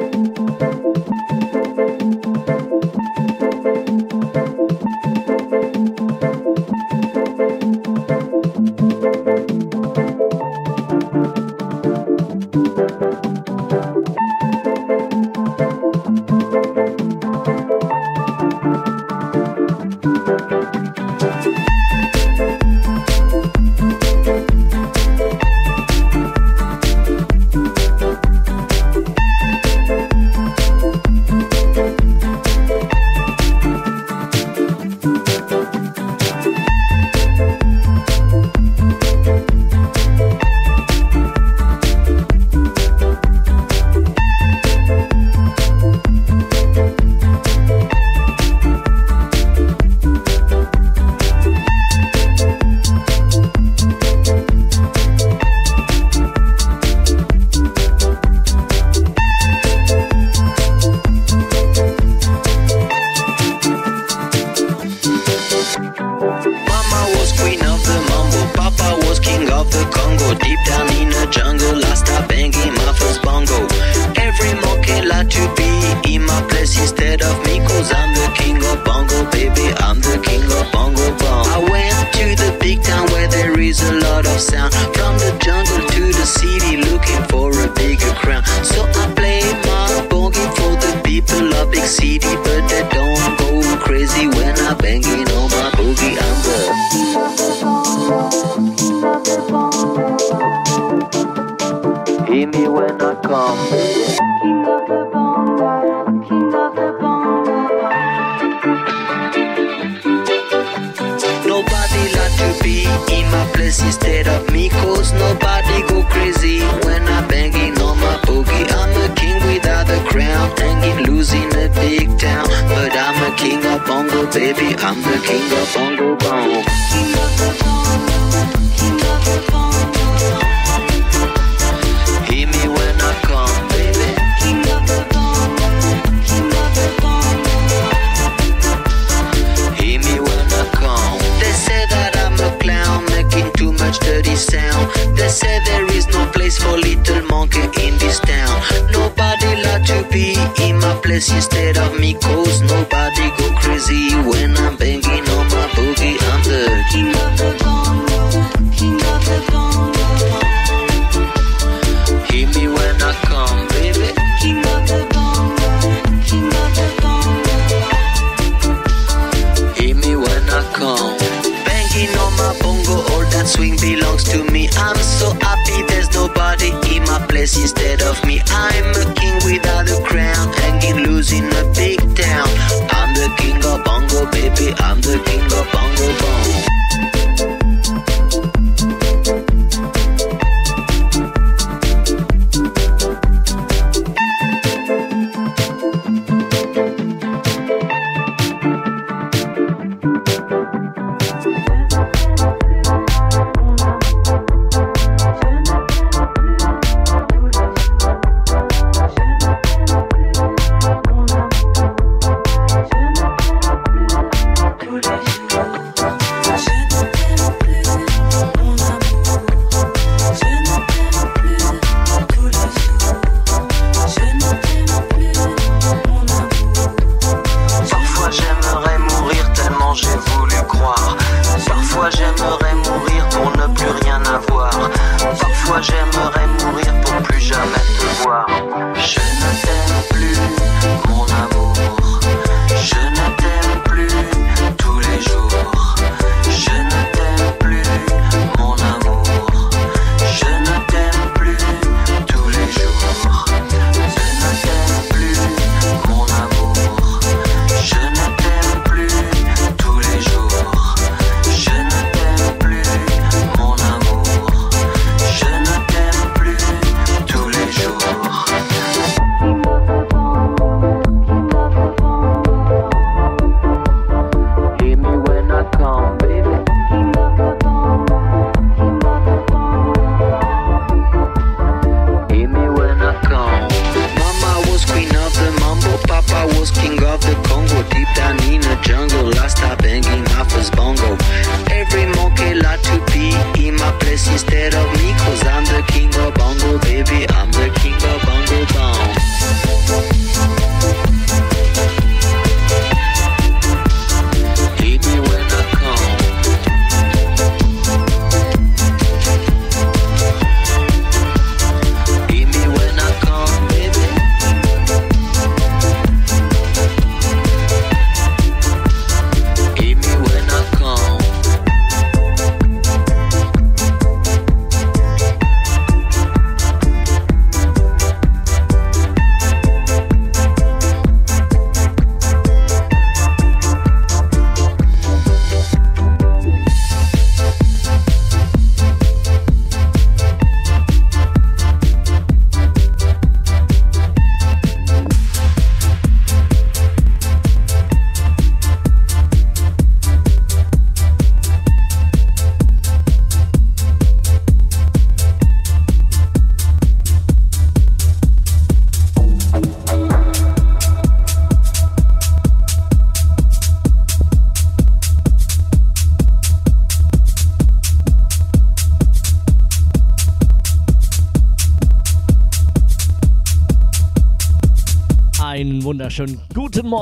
Cause I'm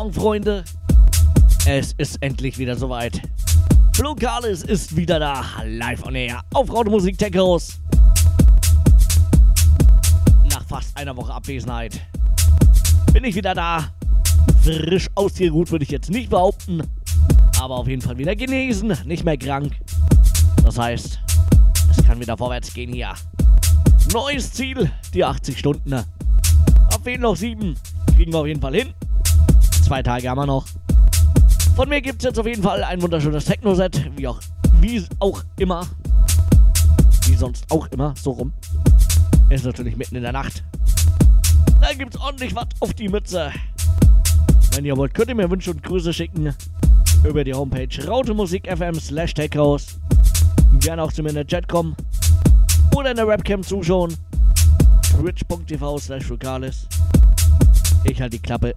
Morgen, Freunde. Es ist endlich wieder soweit. Lokalis ist wieder da, live on air, auf Rautemusik Tech House. Nach fast einer Woche Abwesenheit bin ich wieder da. Frisch ausgeruht würde ich jetzt nicht behaupten, aber auf jeden Fall wieder genesen, nicht mehr krank. Das heißt, es kann wieder vorwärts gehen hier. Neues Ziel, die 80 Stunden. Ab fehlen noch sieben kriegen wir auf jeden Fall hin. Zwei Tage haben wir noch. Von mir gibt es jetzt auf jeden Fall ein wunderschönes Techno-Set, wie auch, wie auch immer. Wie sonst auch immer, so rum. Ist natürlich mitten in der Nacht. Da gibt's ordentlich was auf die Mütze. Wenn ihr wollt, könnt ihr mir Wünsche und Grüße schicken. Über die Homepage rautemusik.fm slash techhouse. Gerne auch zu mir in der Chat kommen. Oder in der Webcam zuschauen. twitch.tv slash ich halte die Klappe.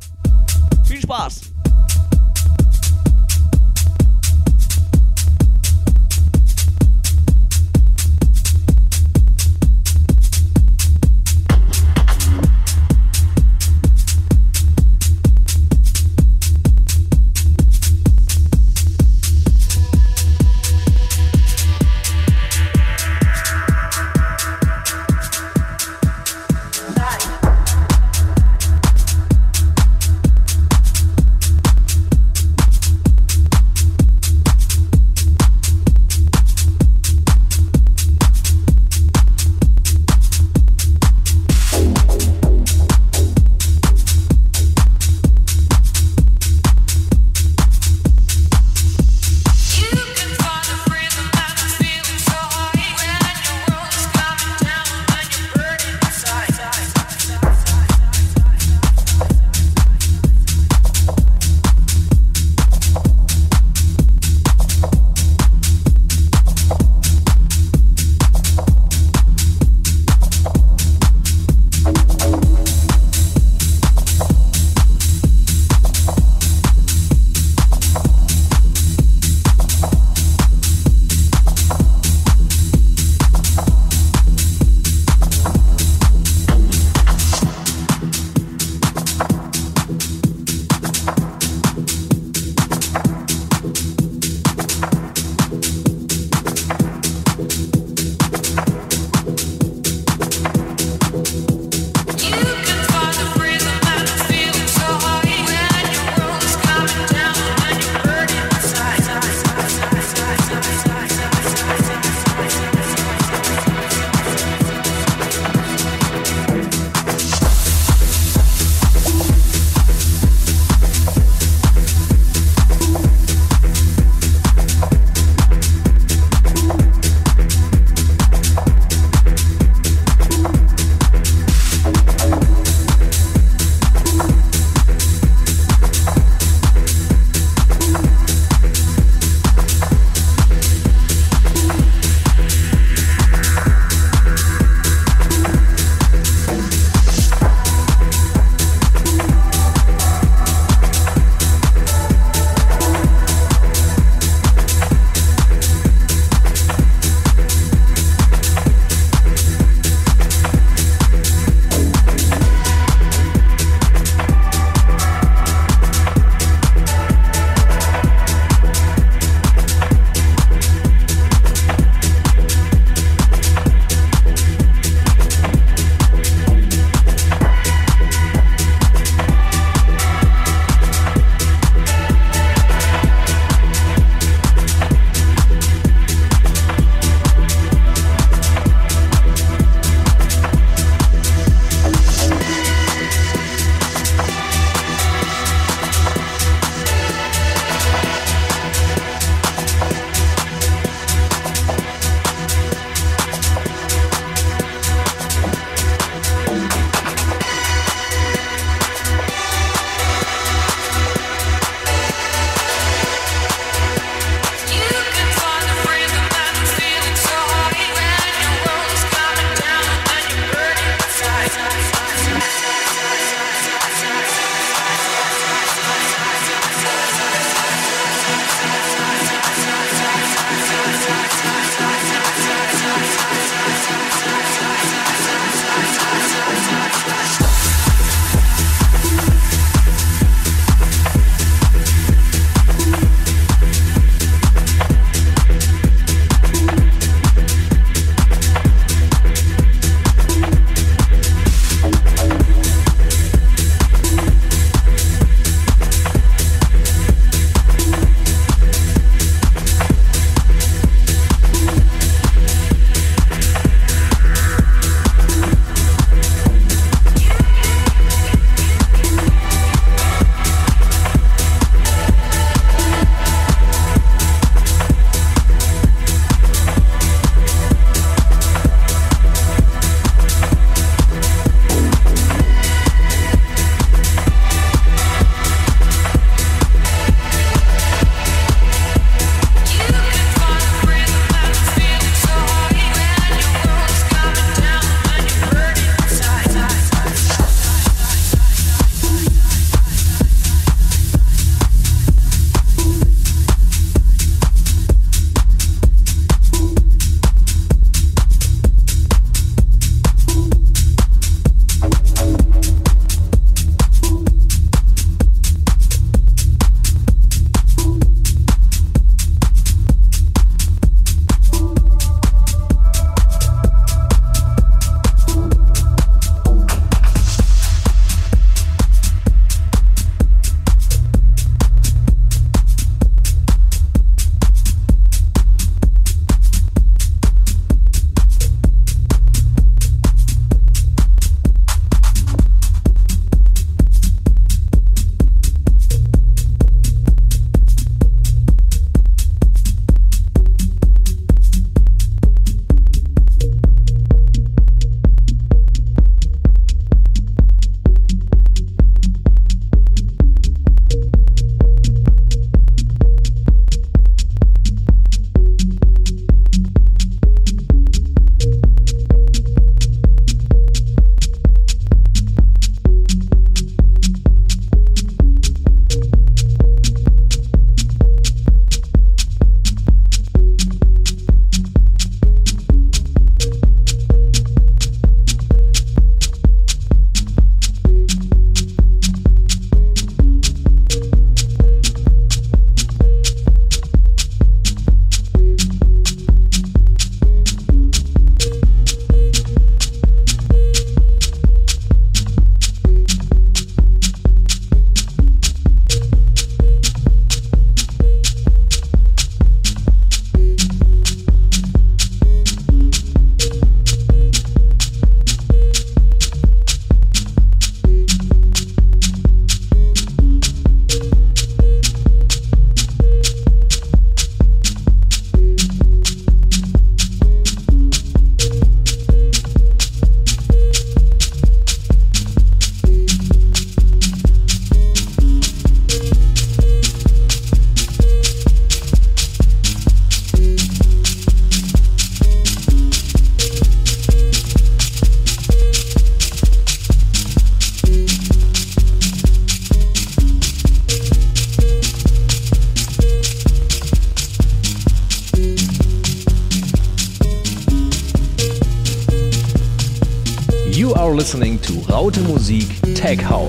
Musik Tech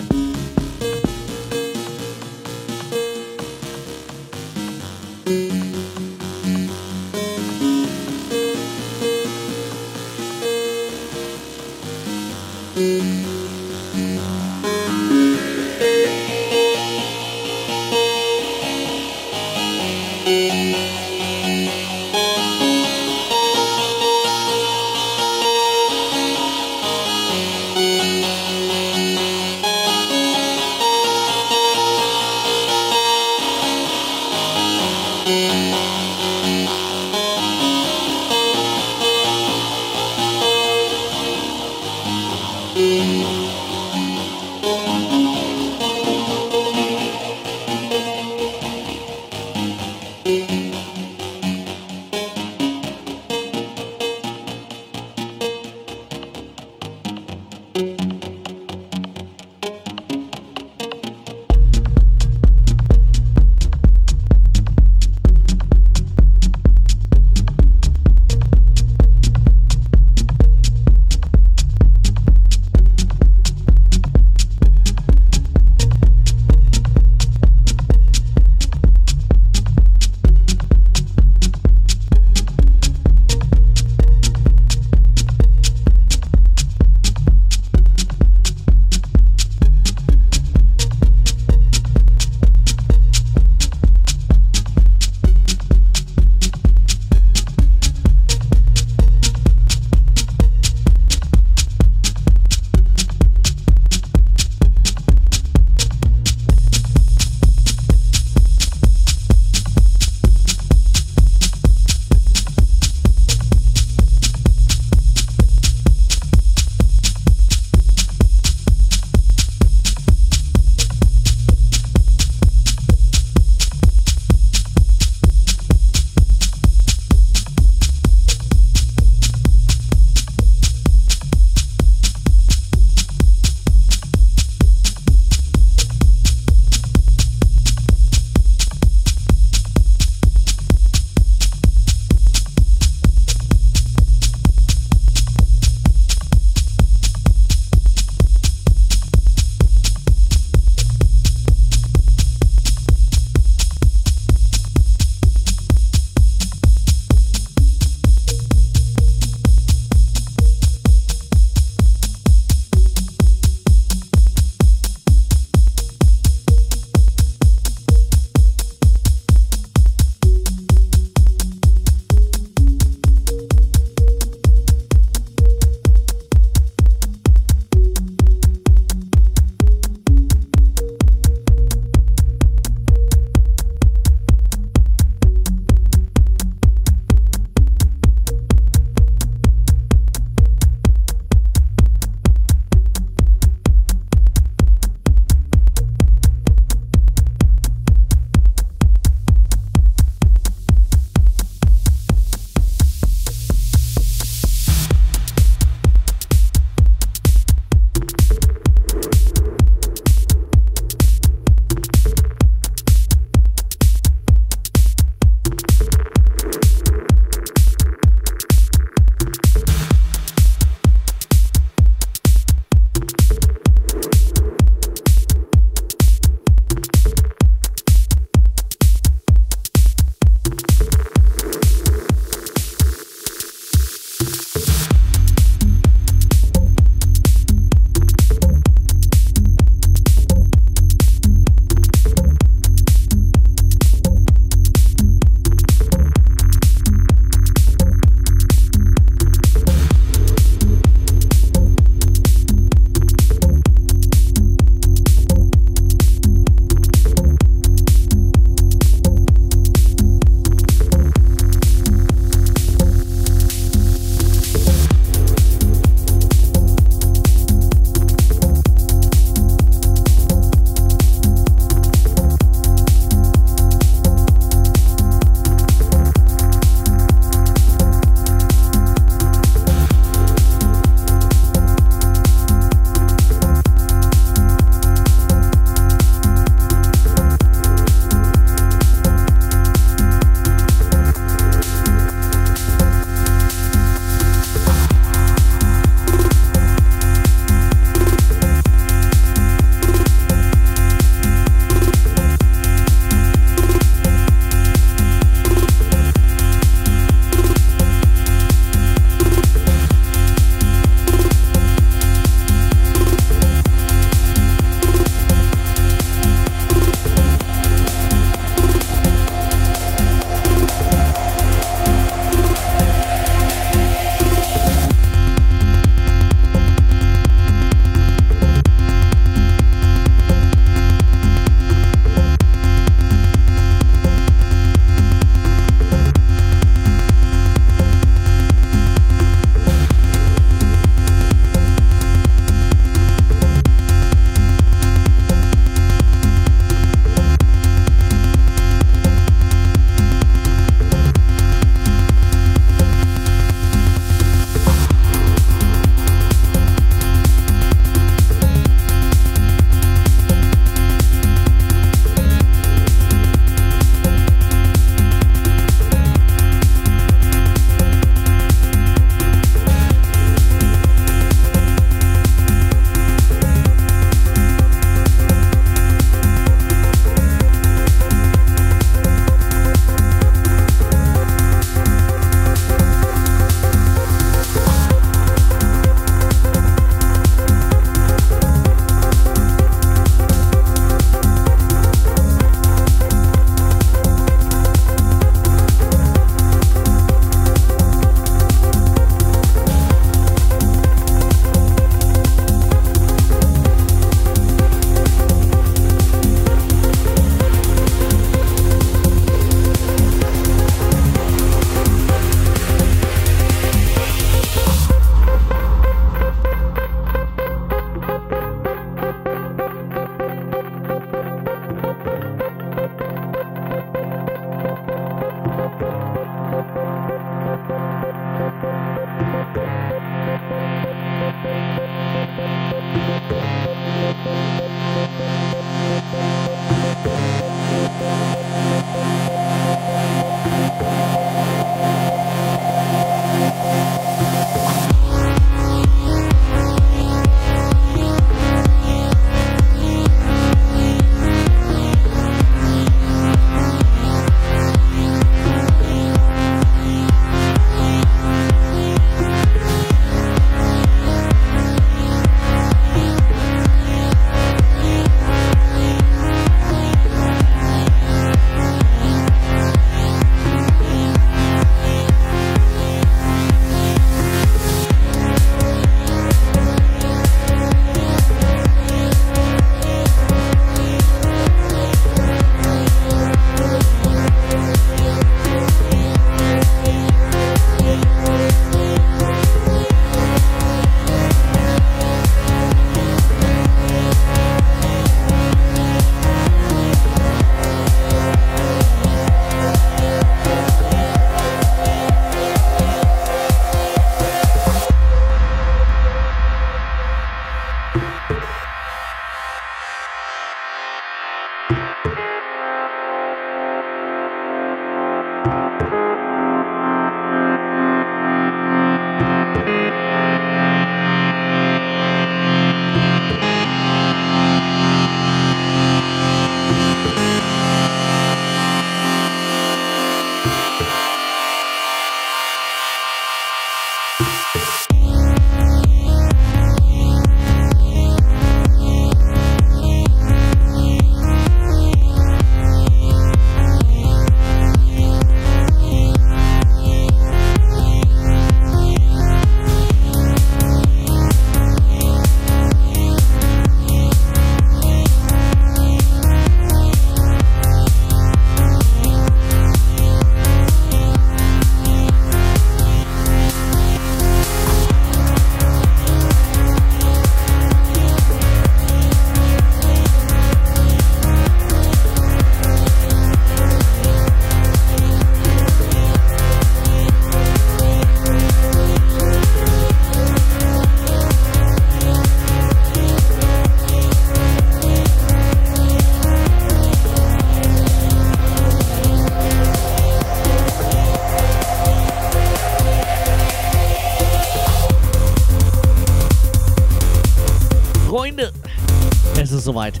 soweit.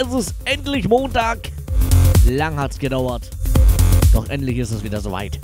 Es ist endlich Montag. Lang hat's gedauert. Doch endlich ist es wieder soweit.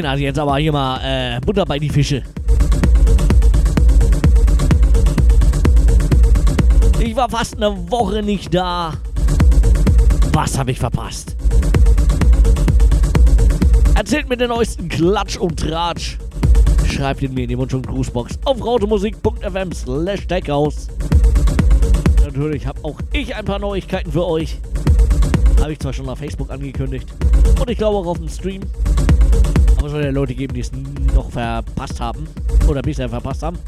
So, Kinder, jetzt aber hier mal äh, Butter bei die Fische. Ich war fast eine Woche nicht da. Was habe ich verpasst? Erzählt mir den neuesten Klatsch und Tratsch. Schreibt ihn mir in die Wunsch- und Grußbox auf rautemusik.fm slash deckhaus. Natürlich habe auch ich ein paar Neuigkeiten für euch. Habe ich zwar schon auf Facebook angekündigt und ich glaube auch auf dem Stream. Soll ja Leute geben, die es noch verpasst haben oder bisher verpasst haben.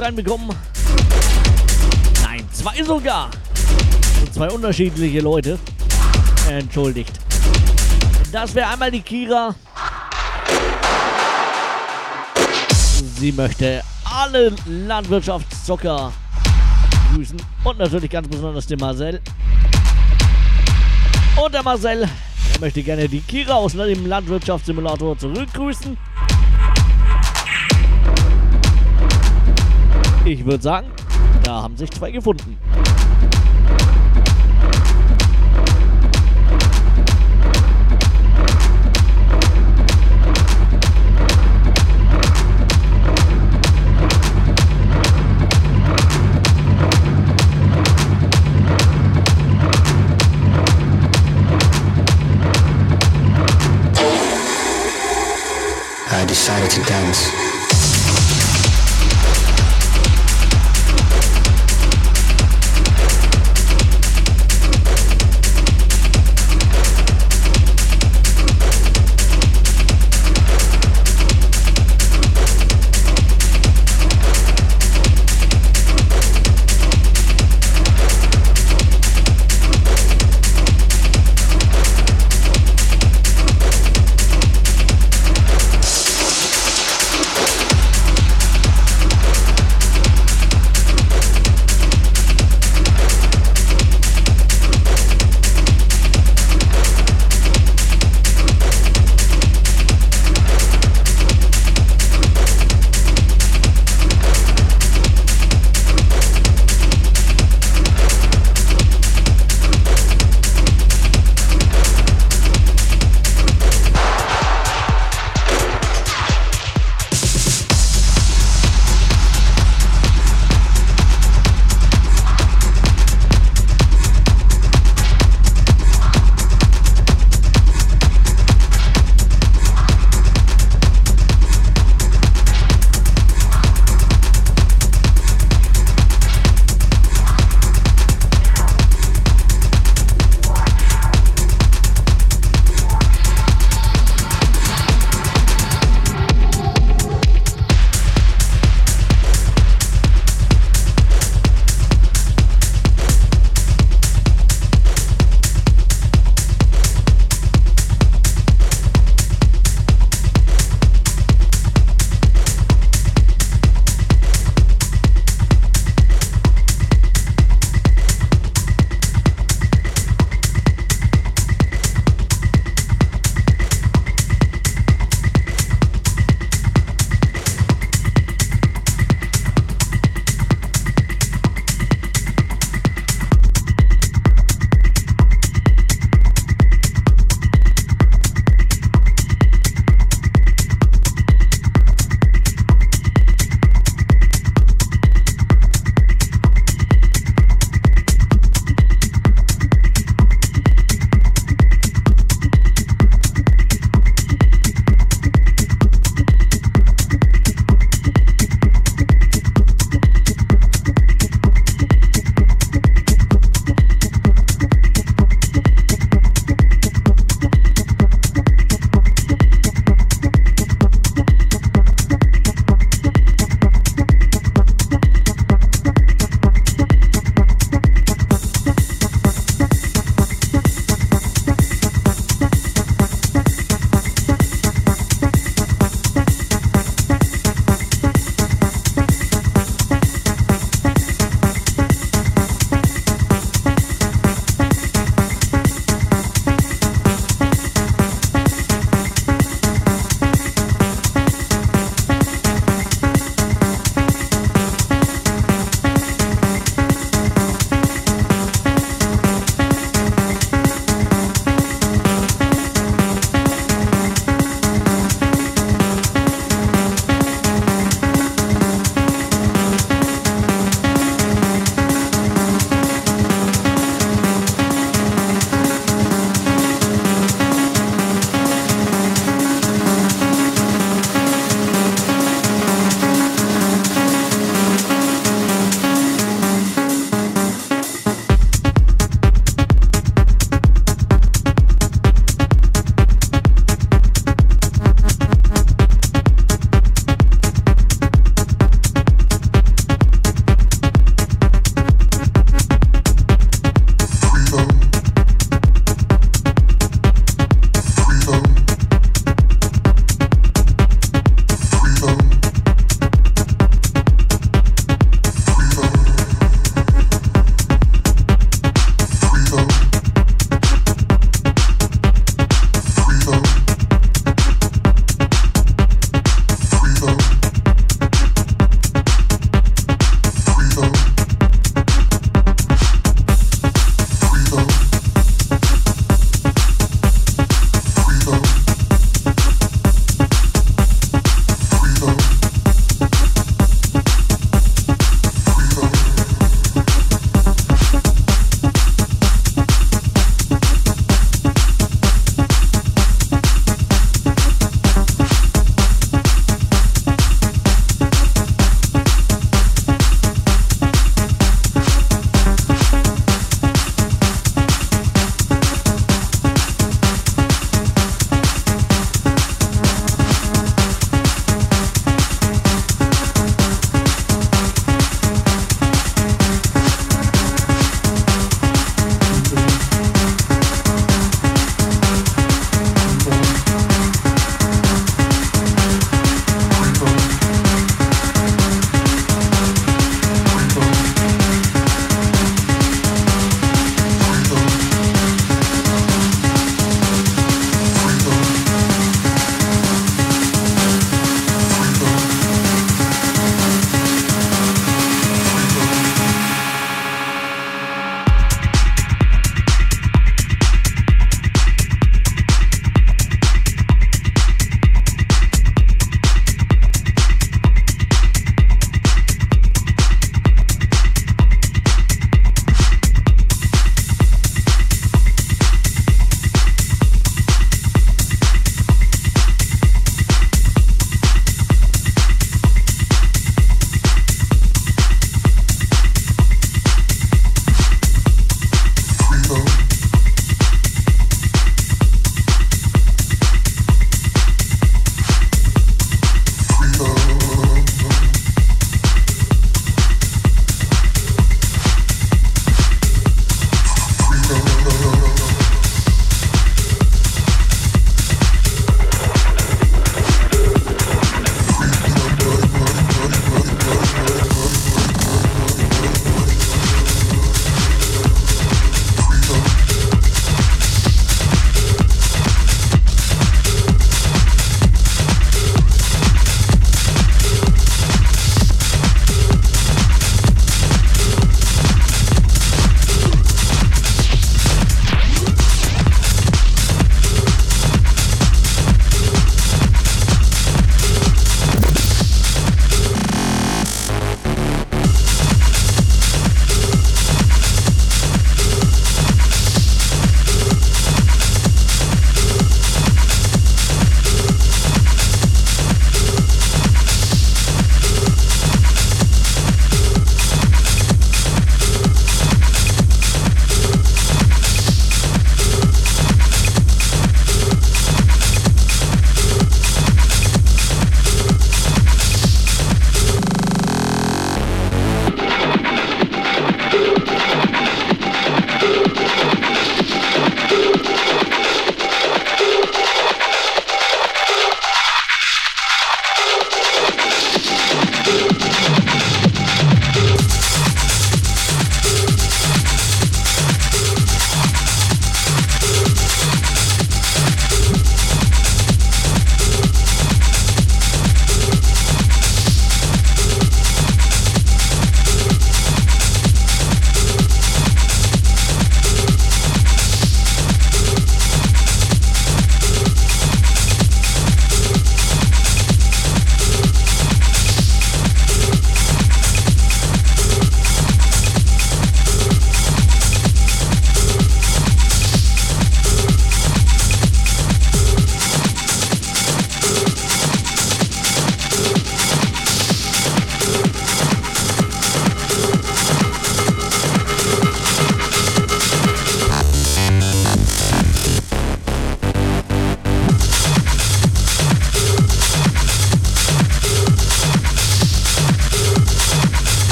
Reinbekommen. Nein, zwei sogar. Und zwei unterschiedliche Leute. Entschuldigt. Das wäre einmal die Kira. Sie möchte alle Landwirtschaftszocker grüßen. Und natürlich ganz besonders den Marcel. Und der Marcel möchte gerne die Kira aus dem Landwirtschaftssimulator zurückgrüßen. Ich würde sagen, da haben sich zwei gefunden. decided to dance.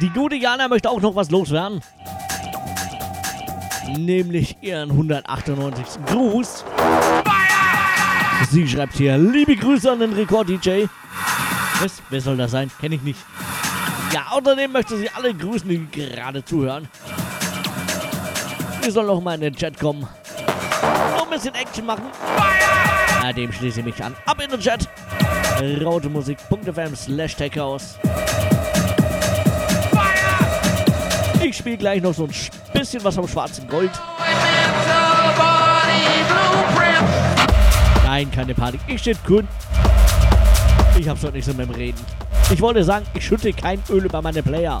Die gute Jana möchte auch noch was loswerden. Nämlich ihren 198. Gruß. Sie schreibt hier, liebe Grüße an den Rekord-DJ. Was? Wer soll das sein? Kenne ich nicht. Ja, außerdem möchte sie alle grüßen, die gerade zuhören. Wir sollen noch mal in den Chat kommen. Noch ein bisschen Action machen. Na, dem schließe ich mich an. Ab in den Chat. rautemusik.fm slash techhouse. Ich spiele gleich noch so ein bisschen was vom schwarzen Gold. Nein, keine Panik. Ich stehe gut. Ich hab's heute nicht so mit dem Reden. Ich wollte sagen, ich schütte kein Öl über meine Player.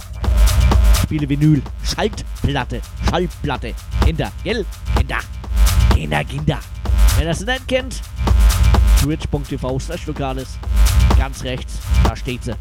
Spiele Vinyl, Schaltplatte, Schallplatte. Kinder, gell? Kinder. Kinder, Kinder. Wer das nicht kennt, twitch.tv slash. Ganz rechts, da steht sie.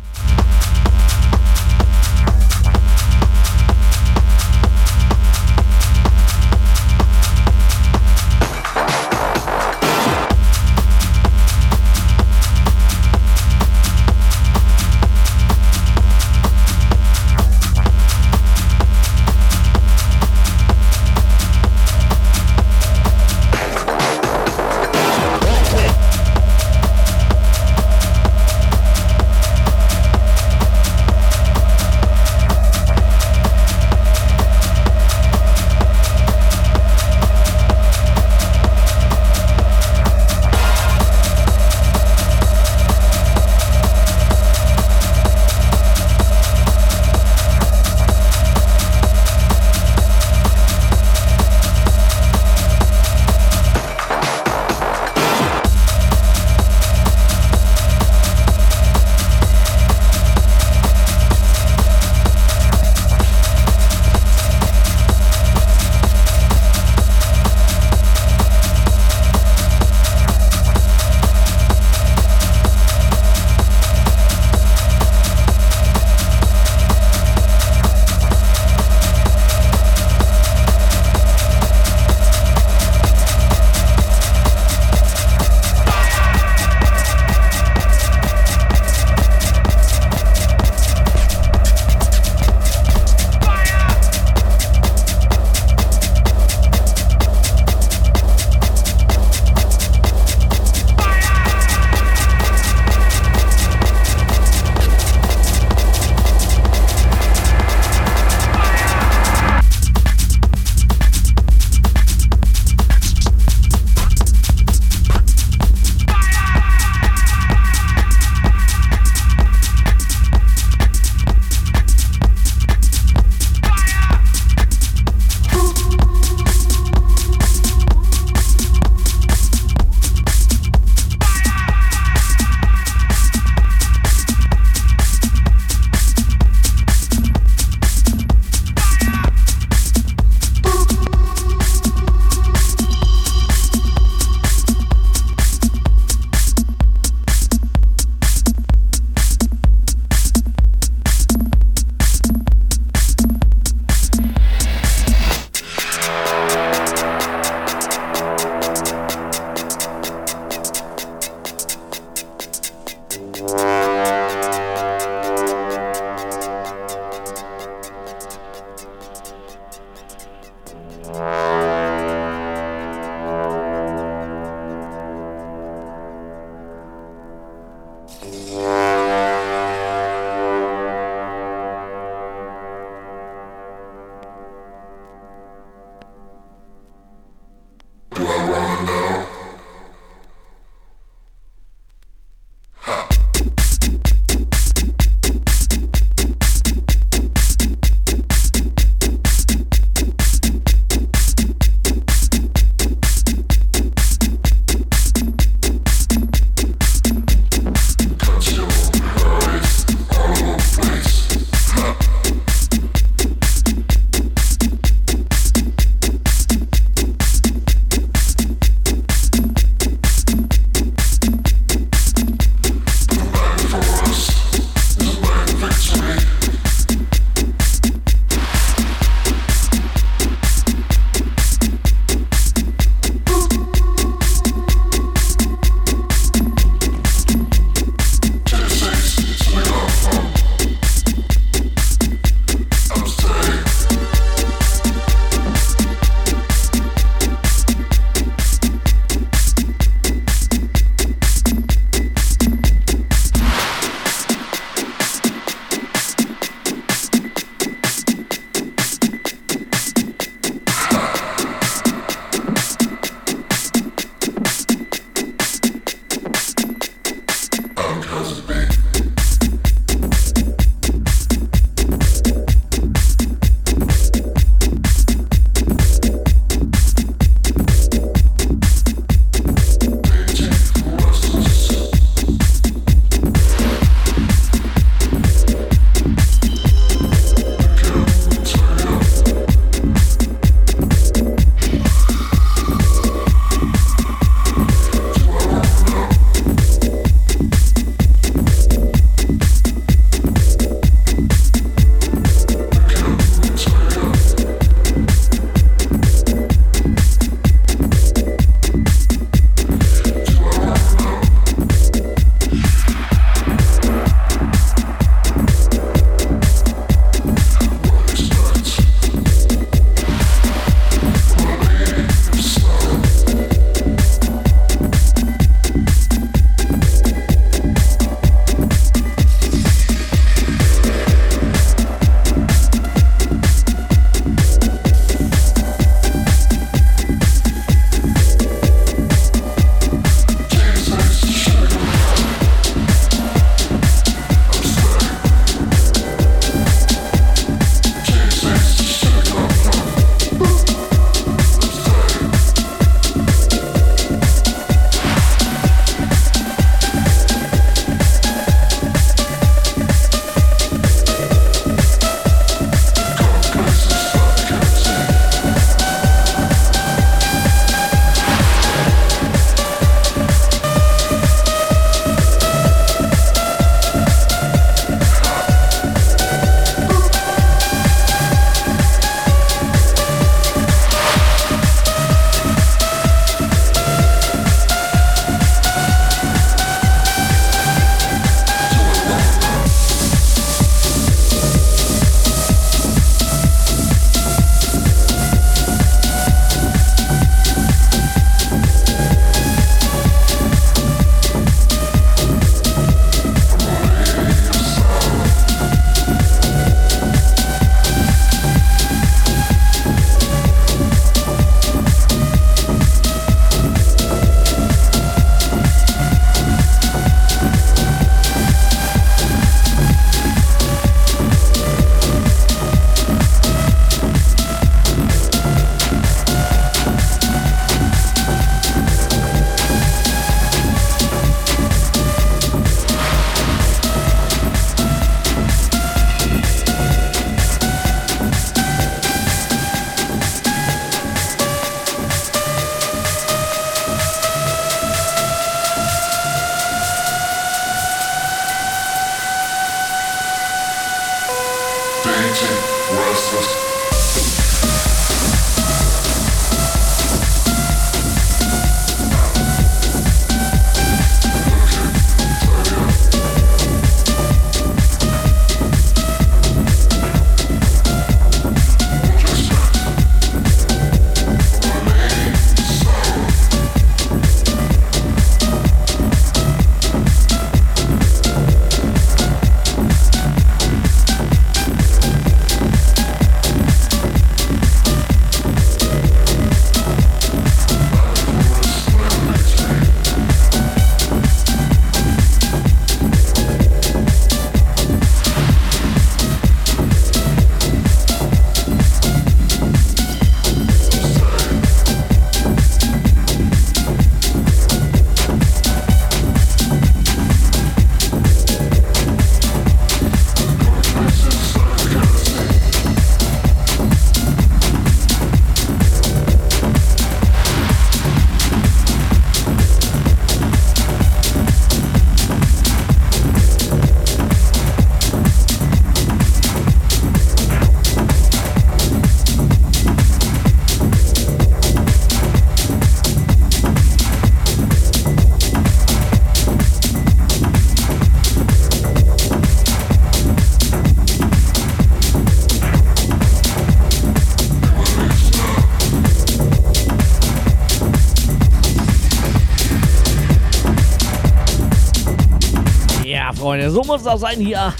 So muss das sein hier.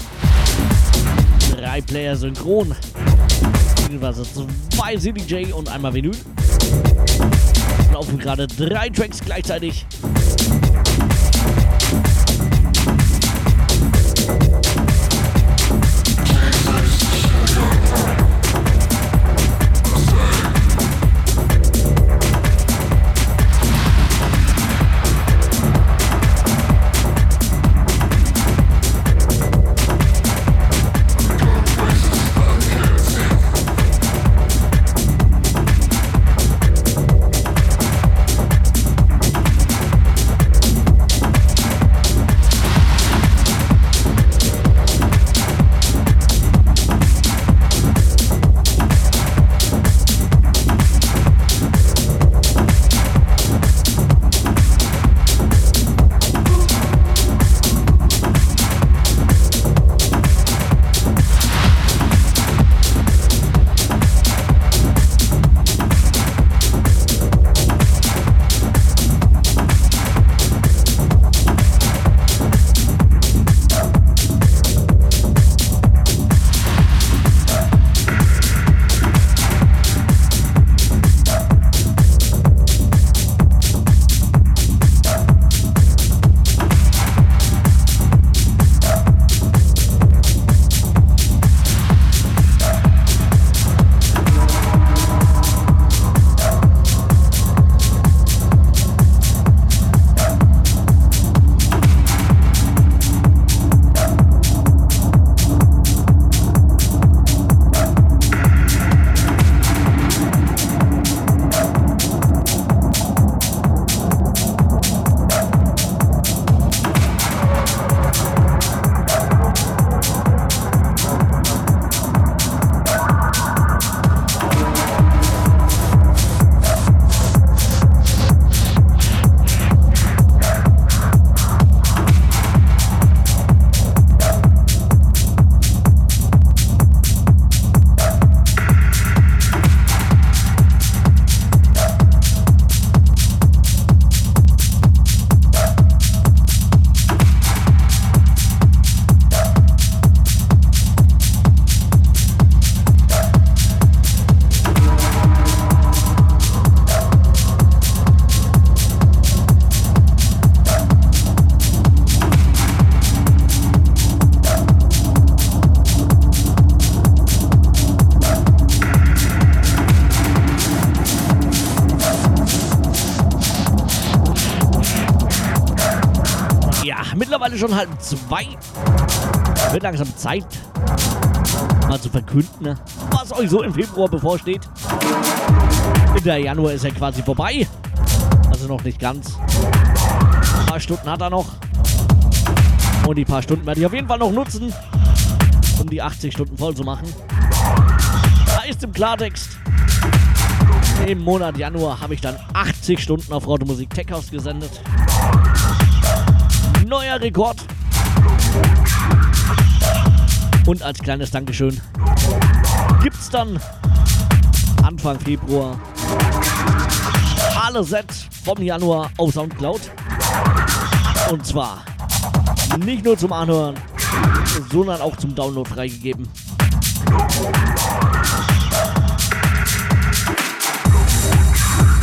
Drei Player synchron. Beziehungsweise zwei CDJ und einmal Vinyl. Laufen gerade drei Tracks gleichzeitig. Schon halb zwei. Wird langsam Zeit, mal zu verkünden, was euch so im Februar bevorsteht. Der Januar ist ja quasi vorbei. Also noch nicht ganz. Ein paar Stunden hat er noch. Und die paar Stunden werde ich auf jeden Fall noch nutzen, um die 80 Stunden voll zu machen. Heißt im Klartext, im Monat Januar habe ich dann 80 Stunden auf Rote Musik Tech House gesendet. Neuer Rekord. Und als kleines Dankeschön gibt's dann Anfang Februar alle Sets vom Januar auf Soundcloud. Und zwar nicht nur zum Anhören, sondern auch zum Download freigegeben.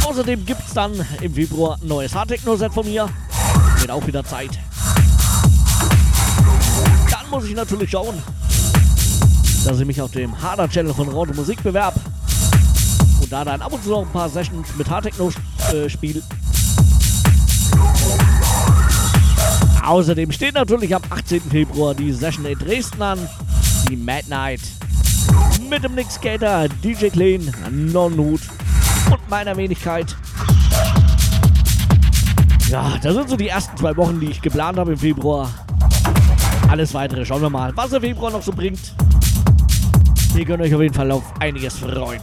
Außerdem gibt es dann im Februar ein neues Hardtechno-Set von mir. Wird auch wieder Zeit. Muss ich natürlich schauen, dass ich mich auf dem Harder-Channel von Raute Musik bewerbe. Und da dann ab und zu noch ein paar Sessions mit Hardtechno äh, spiele. Außerdem steht natürlich am 18. Februar die Session in Dresden an, die Mad Night. Mit dem Nick Skater, DJ Clean, Non-Hut und meiner Wenigkeit. Ja, das sind so die ersten zwei Wochen, die ich geplant habe im Februar. Alles weitere schauen wir mal, was der Februar noch so bringt. Ihr könnt euch auf jeden Fall auf einiges freuen.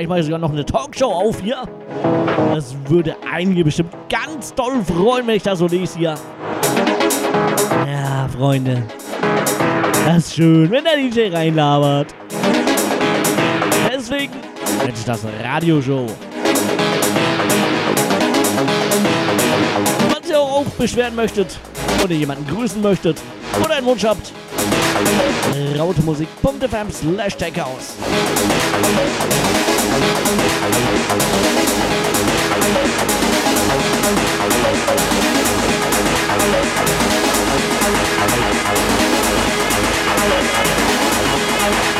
Vielleicht, mache ich sogar noch eine Talkshow auf hier. Das würde einige bestimmt ganz doll freuen, wenn ich das so lese hier. Ja, Freunde. Das ist schön, wenn der DJ reinlabert. Deswegen nennt sich das Radioshow. Falls ihr auch beschweren möchtet oder jemanden grüßen möchtet oder einen Wunsch habt, rautemusik.fm slash takehouse. Thank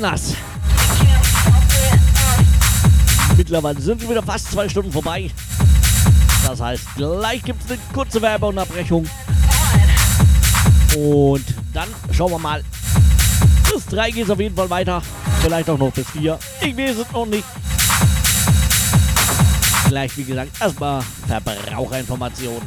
nass. Mittlerweile sind schon wieder fast zwei Stunden vorbei. Das heißt, gleich gibt es eine kurze Werbeunterbrechung. Und dann schauen wir mal. Bis drei geht es auf jeden Fall weiter. Vielleicht auch noch bis vier. Ich weiß es noch nicht. Gleich, wie gesagt, erstmal Verbraucherinformationen.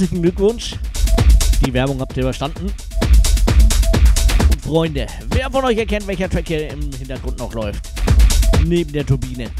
Herzlichen Glückwunsch. Die Werbung habt ihr überstanden. Und Freunde, wer von euch erkennt, welcher Track hier im Hintergrund noch läuft? Neben der Turbine.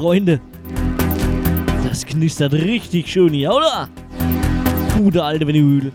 Freunde. Das knistert richtig schön hier, oder? Gute alte Vinyl.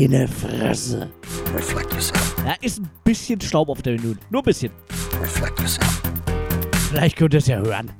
Meine Fresse. Da ist ein bisschen Staub auf der Menü. Nur ein bisschen. Vielleicht könnt ihr es ja hören.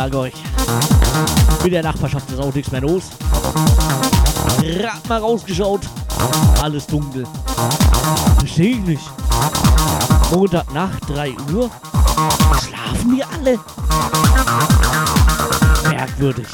Sage euch, mit der Nachbarschaft ist auch nichts mehr los. Gerade mal rausgeschaut, alles dunkel. Verstehe ich nicht. Montagnacht, 3 Uhr. Schlafen wir alle? Merkwürdig.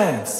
sense.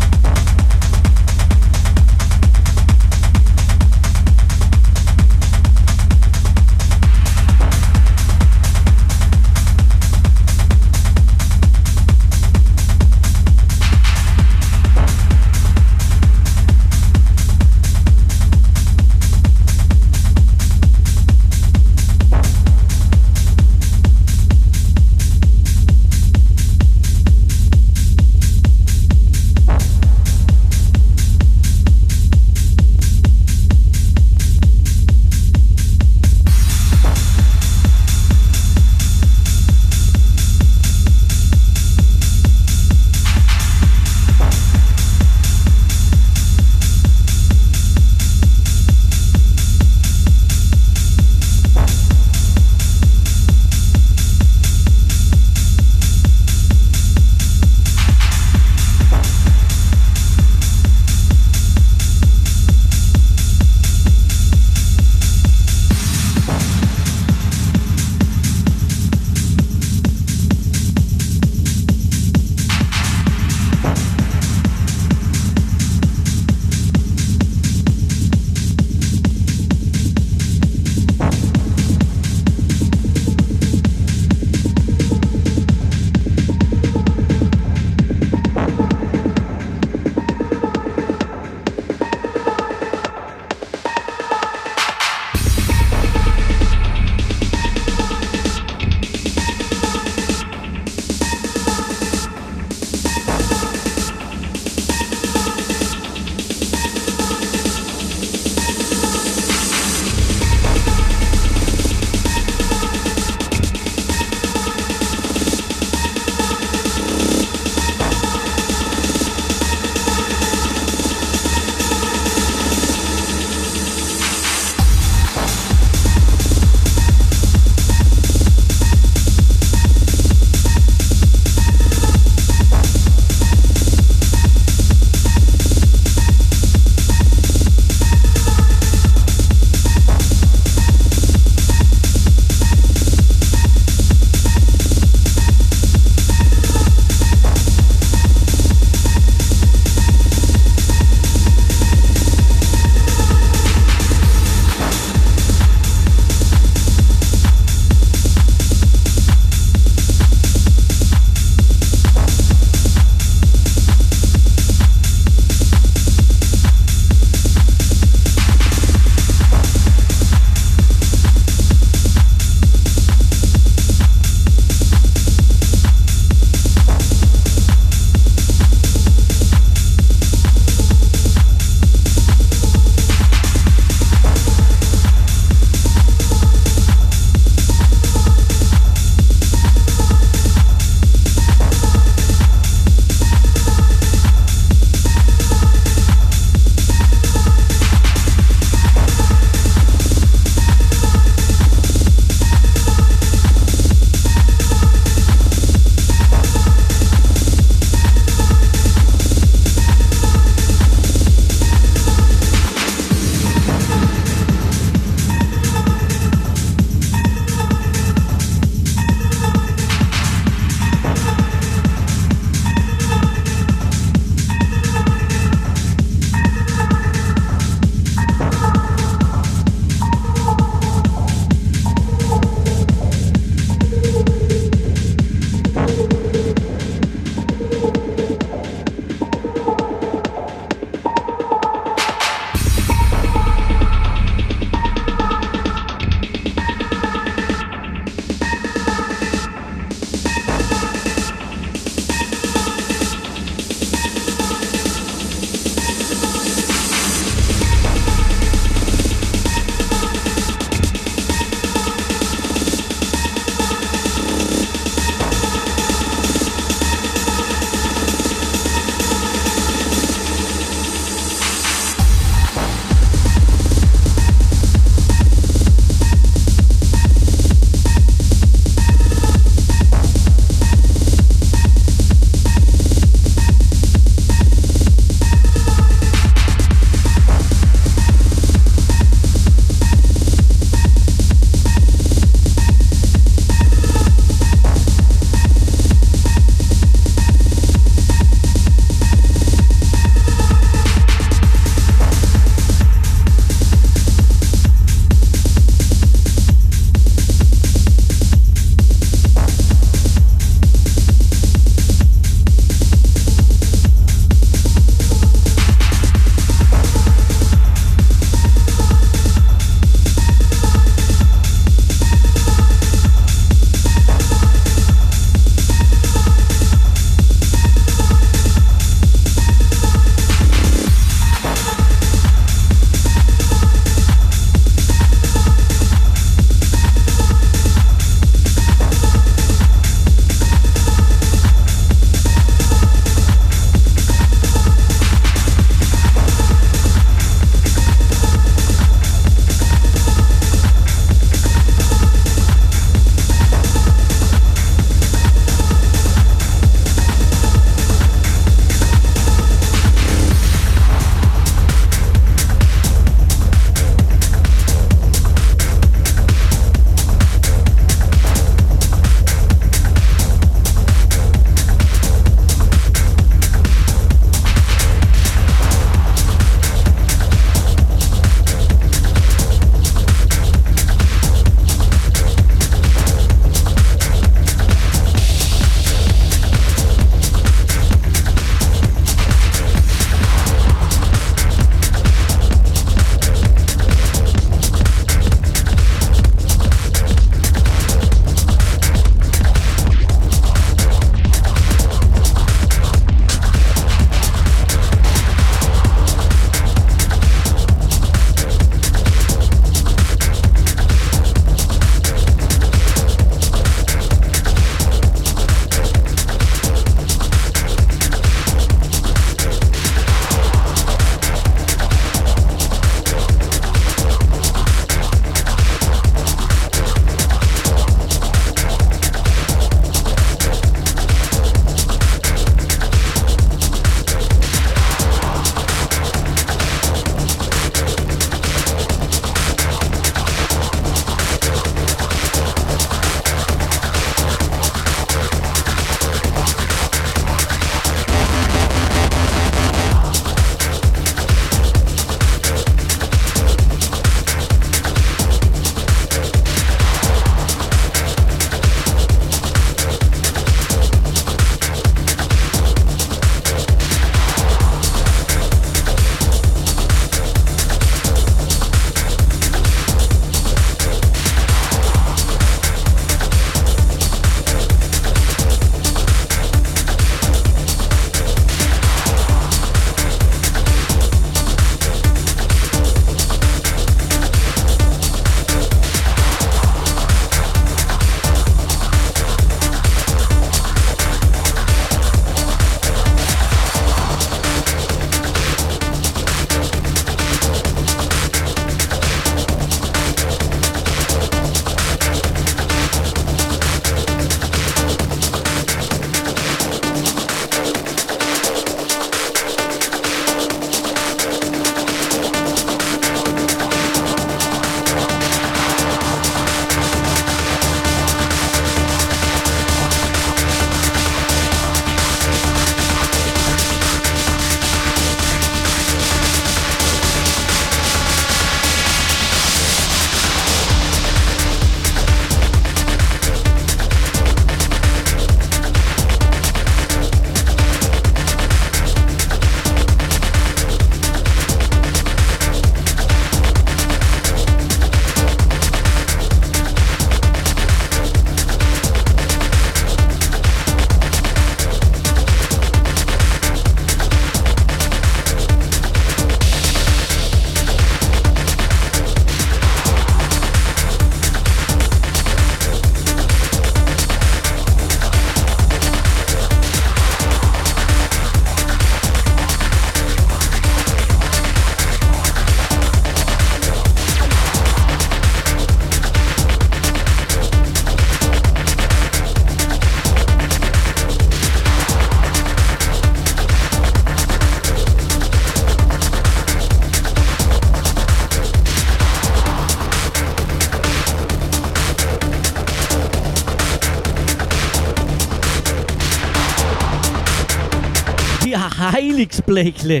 Heiligsblechle.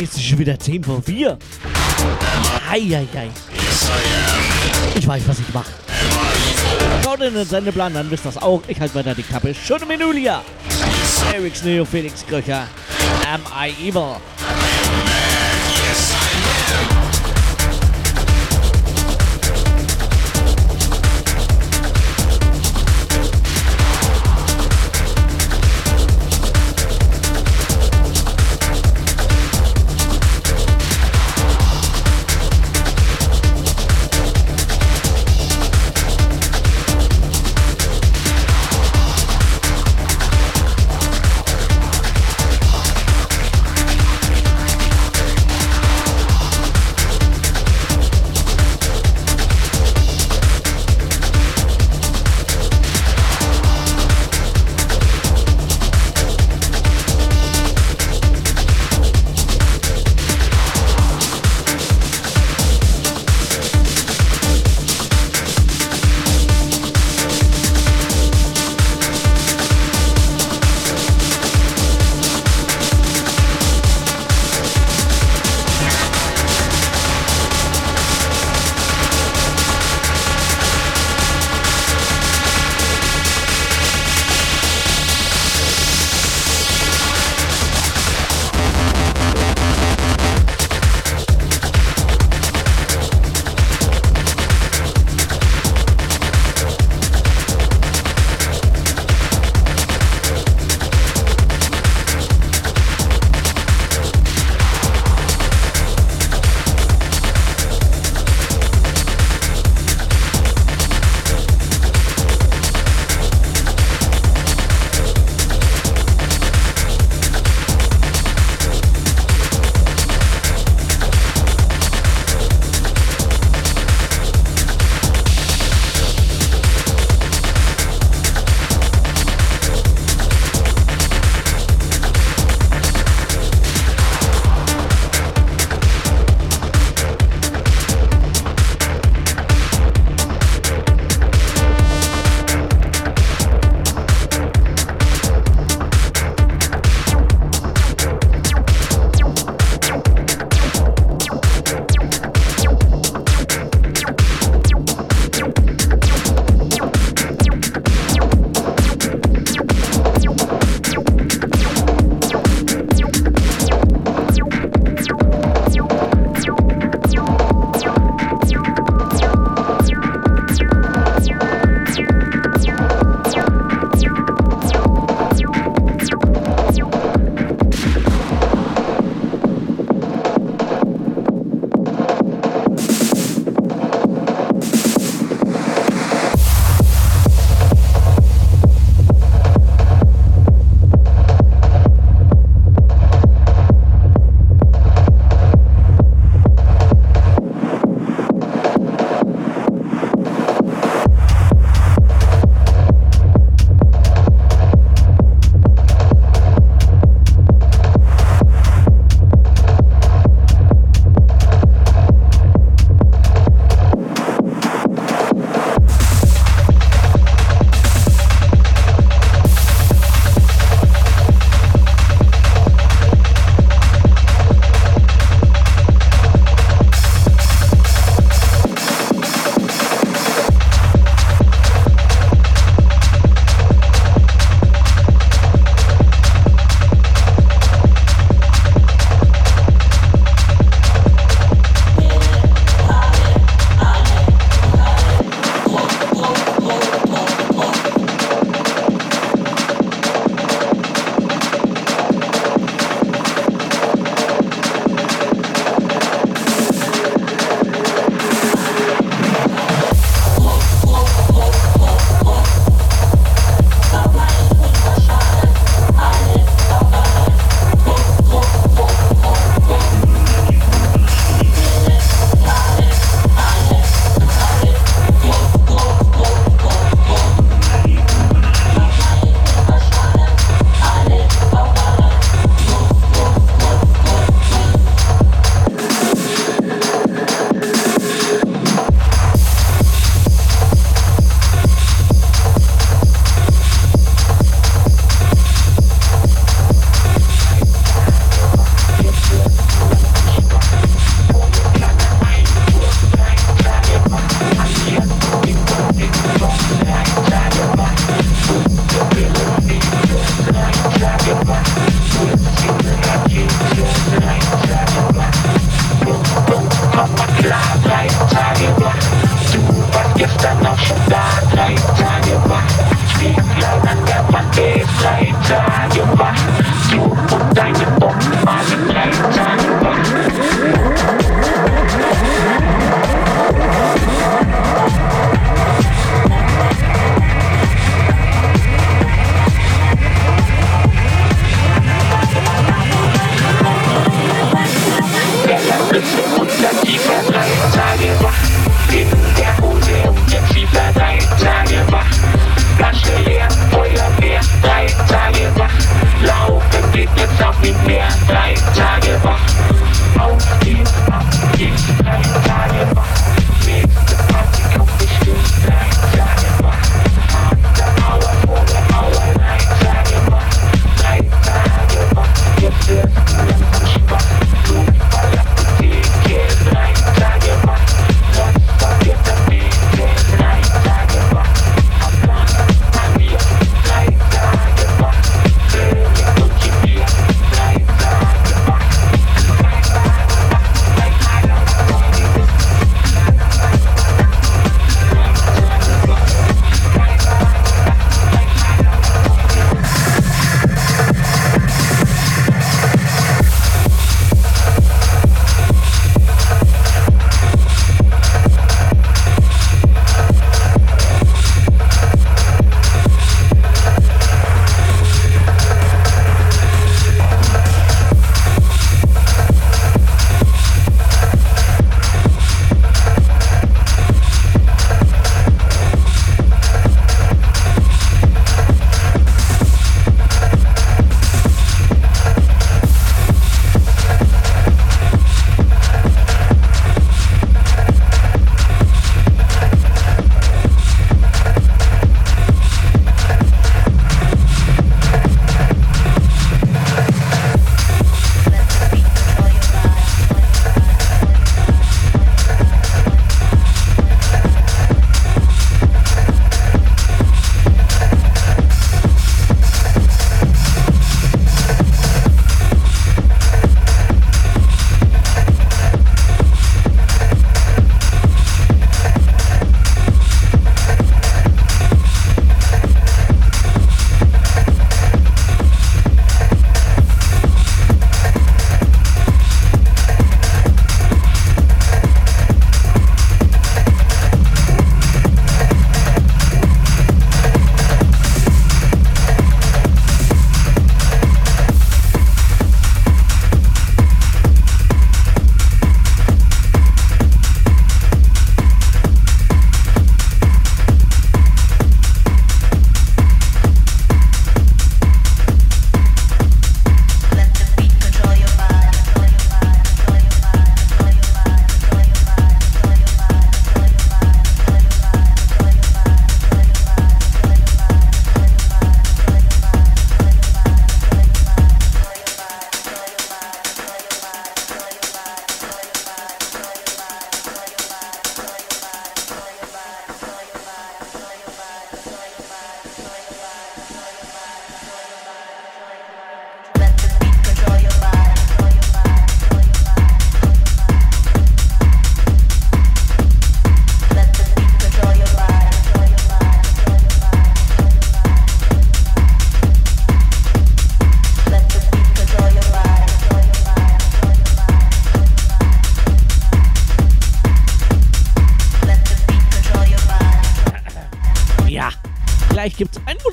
Jetzt ist schon wieder 10 vor 4. Eieiei. Ich weiß, was ich mache. Schaut in den Sendeplan, dann wisst ihr das auch. Ich halte weiter die Kappe. Schöne Menulia. Eric's Neo, Felix Kröcher. Am I Evil?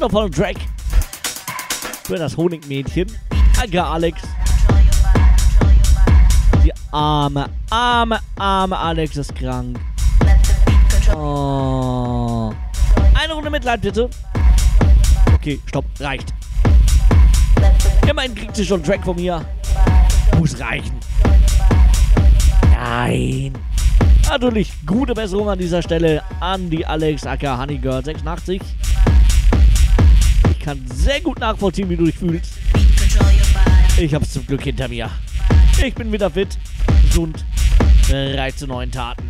Wundervollen Track für das Honigmädchen, Anke Alex. Die arme, arme, arme Alex ist krank. Oh. Eine Runde Mitleid bitte. Okay, stopp, reicht. Immerhin kriegt sie schon einen Track von mir. Muss reichen. Nein. Natürlich gute Besserung an dieser Stelle an die Alex aka Honeygirl 86 kann sehr gut nachvollziehen, wie du dich fühlst. Ich hab's zum Glück hinter mir. Ich bin wieder fit, gesund, bereit zu neuen Taten.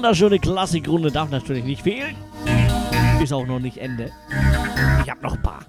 Wunderschöne Klassikrunde darf natürlich nicht fehlen. Ist auch noch nicht Ende. Ich hab noch ein paar.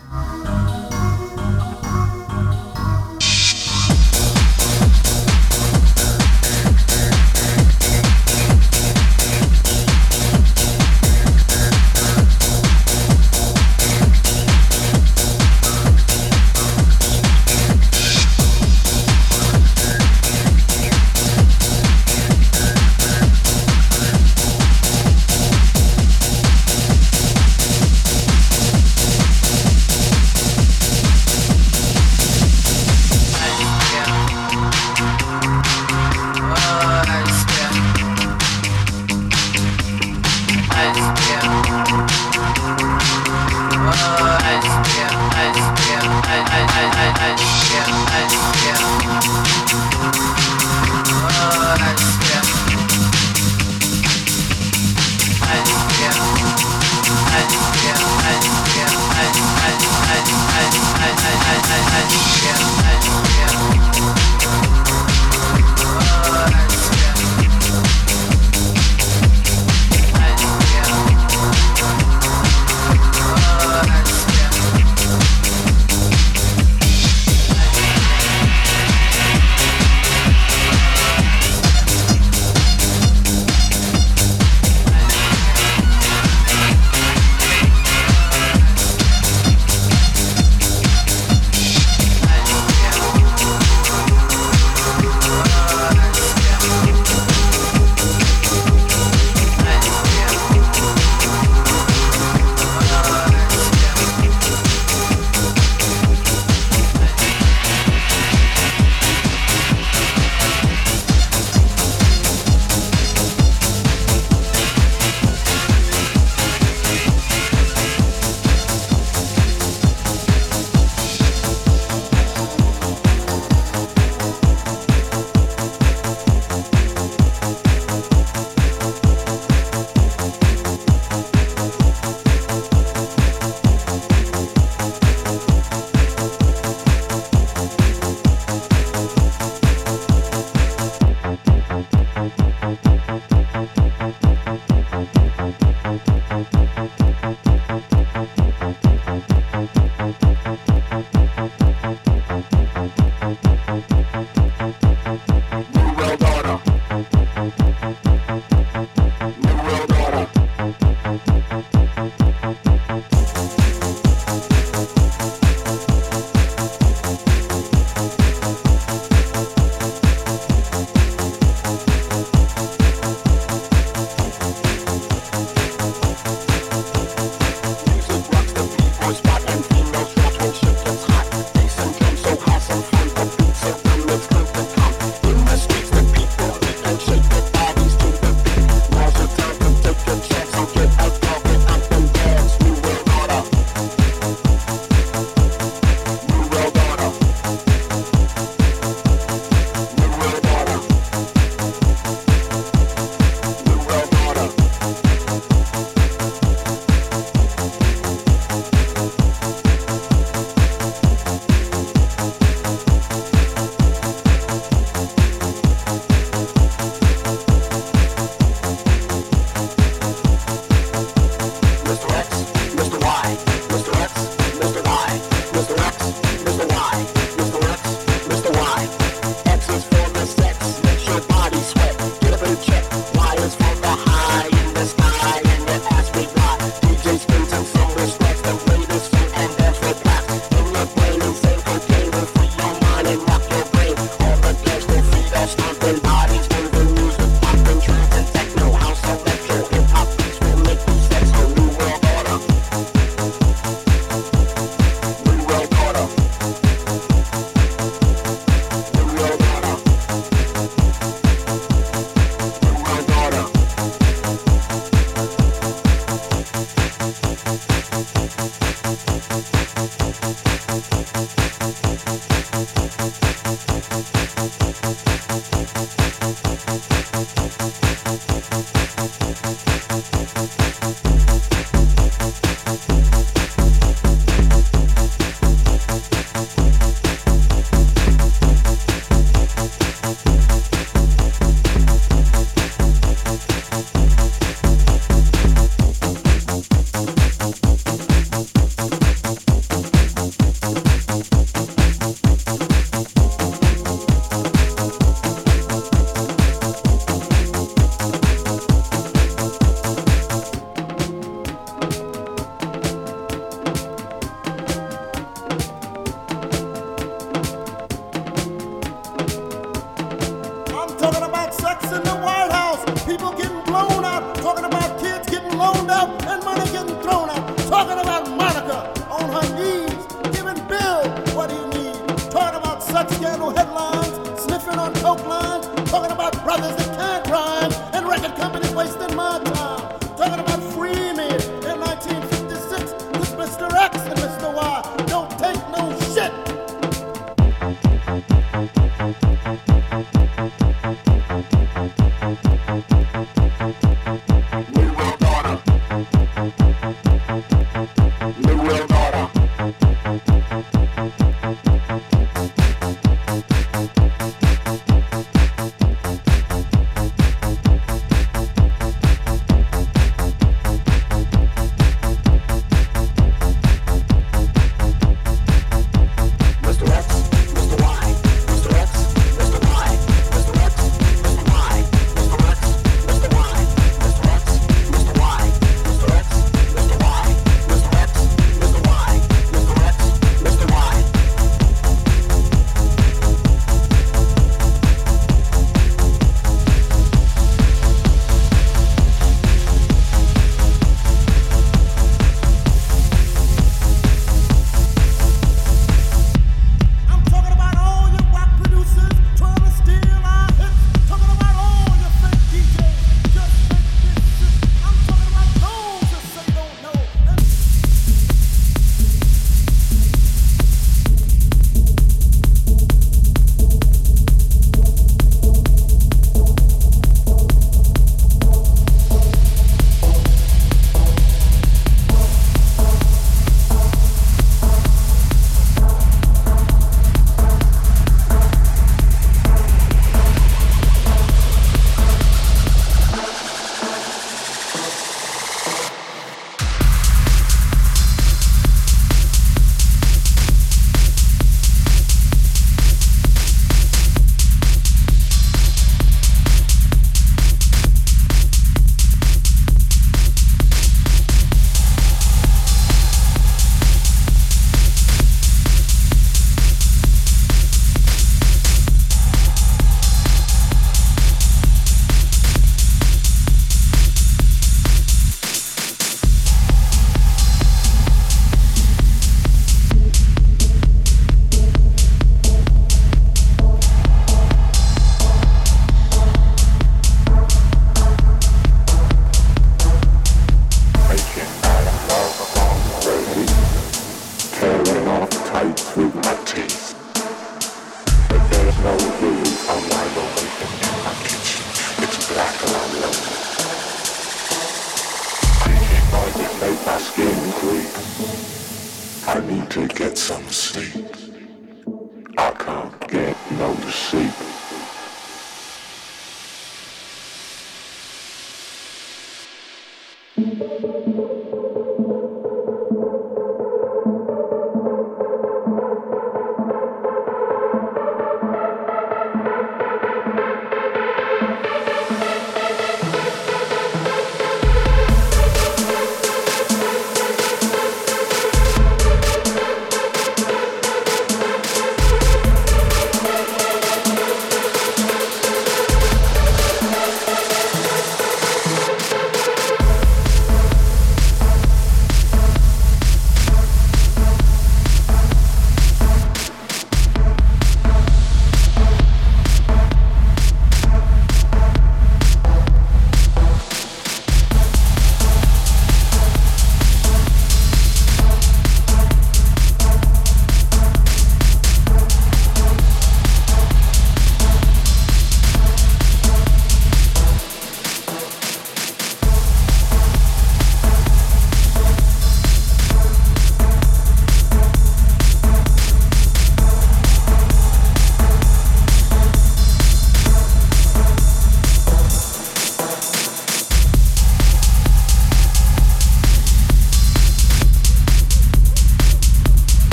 Música